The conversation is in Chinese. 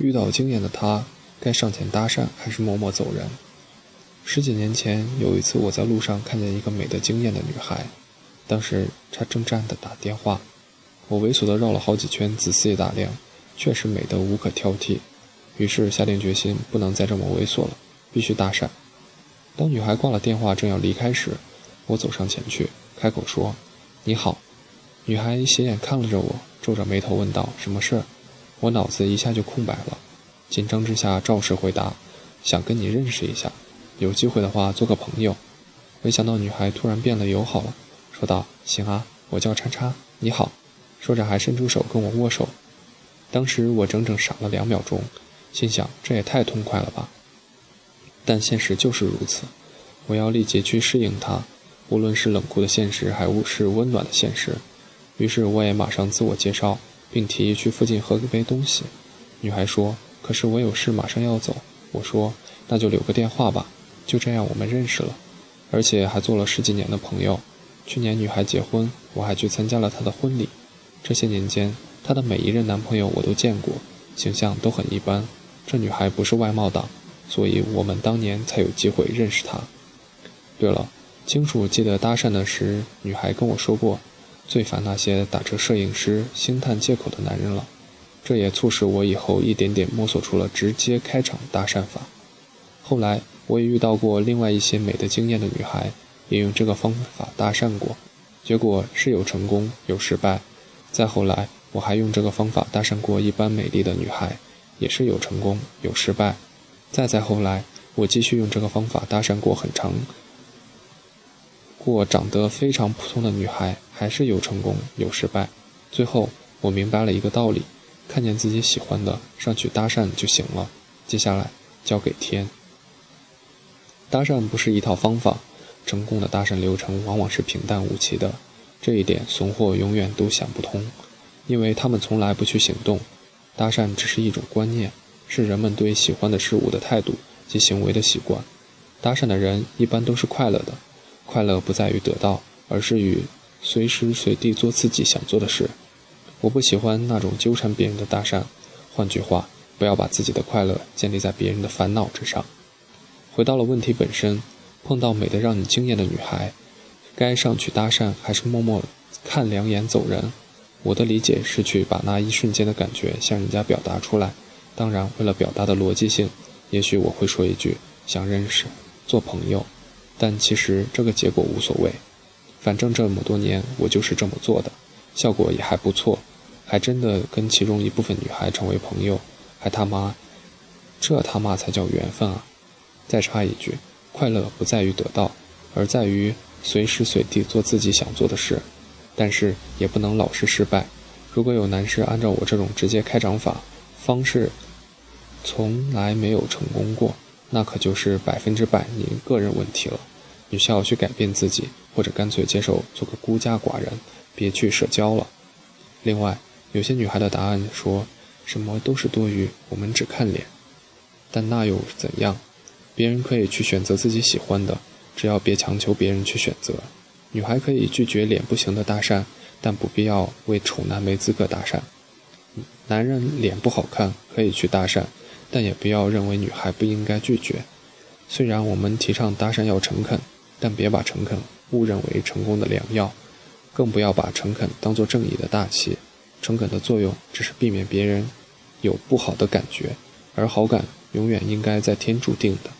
遇到惊艳的她，该上前搭讪还是默默走人？十几年前有一次，我在路上看见一个美得惊艳的女孩，当时她正站着打电话，我猥琐地绕了好几圈，仔细打量，确实美得无可挑剔。于是下定决心，不能再这么猥琐了，必须搭讪。当女孩挂了电话，正要离开时，我走上前去，开口说：“你好。”女孩斜眼看了着我，皱着眉头问道：“什么事？”我脑子一下就空白了，紧张之下照实回答：“想跟你认识一下。”有机会的话做个朋友，没想到女孩突然变得友好了，说道：“行啊，我叫叉叉，你好。”说着还伸出手跟我握手。当时我整整傻了两秒钟，心想这也太痛快了吧。但现实就是如此，我要立即去适应它，无论是冷酷的现实还是温暖的现实。于是我也马上自我介绍，并提议去附近喝杯东西。女孩说：“可是我有事马上要走。”我说：“那就留个电话吧。”就这样，我们认识了，而且还做了十几年的朋友。去年女孩结婚，我还去参加了她的婚礼。这些年间，她的每一任男朋友我都见过，形象都很一般。这女孩不是外貌党，所以我们当年才有机会认识她。对了，清楚记得搭讪的时，女孩跟我说过，最烦那些打着摄影师、星探借口的男人了。这也促使我以后一点点摸索出了直接开场搭讪法。后来。我也遇到过另外一些美的惊艳的女孩，也用这个方法搭讪过，结果是有成功有失败。再后来，我还用这个方法搭讪过一般美丽的女孩，也是有成功有失败。再再后来，我继续用这个方法搭讪过很长过长得非常普通的女孩，还是有成功有失败。最后，我明白了一个道理：看见自己喜欢的，上去搭讪就行了，接下来交给天。搭讪不是一套方法，成功的搭讪流程往往是平淡无奇的，这一点怂货永远都想不通，因为他们从来不去行动。搭讪只是一种观念，是人们对喜欢的事物的态度及行为的习惯。搭讪的人一般都是快乐的，快乐不在于得到，而是与随时随地做自己想做的事。我不喜欢那种纠缠别人的搭讪，换句话，不要把自己的快乐建立在别人的烦恼之上。回到了问题本身，碰到美得让你惊艳的女孩，该上去搭讪还是默默看两眼走人？我的理解是去把那一瞬间的感觉向人家表达出来。当然，为了表达的逻辑性，也许我会说一句想认识、做朋友，但其实这个结果无所谓。反正这么多年我就是这么做的，效果也还不错，还真的跟其中一部分女孩成为朋友，还他妈，这他妈才叫缘分啊！再插一句，快乐不在于得到，而在于随时随地做自己想做的事。但是也不能老是失败。如果有男士按照我这种直接开场法方式，从来没有成功过，那可就是百分之百您个人问题了。你需要去改变自己，或者干脆接受做个孤家寡人，别去社交了。另外，有些女孩的答案说什么都是多余，我们只看脸。但那又怎样？别人可以去选择自己喜欢的，只要别强求别人去选择。女孩可以拒绝脸不行的搭讪，但不必要为丑男没资格搭讪。男人脸不好看可以去搭讪，但也不要认为女孩不应该拒绝。虽然我们提倡搭讪要诚恳，但别把诚恳误认为成功的良药，更不要把诚恳当做正义的大旗。诚恳的作用只是避免别人有不好的感觉，而好感永远应该在天注定的。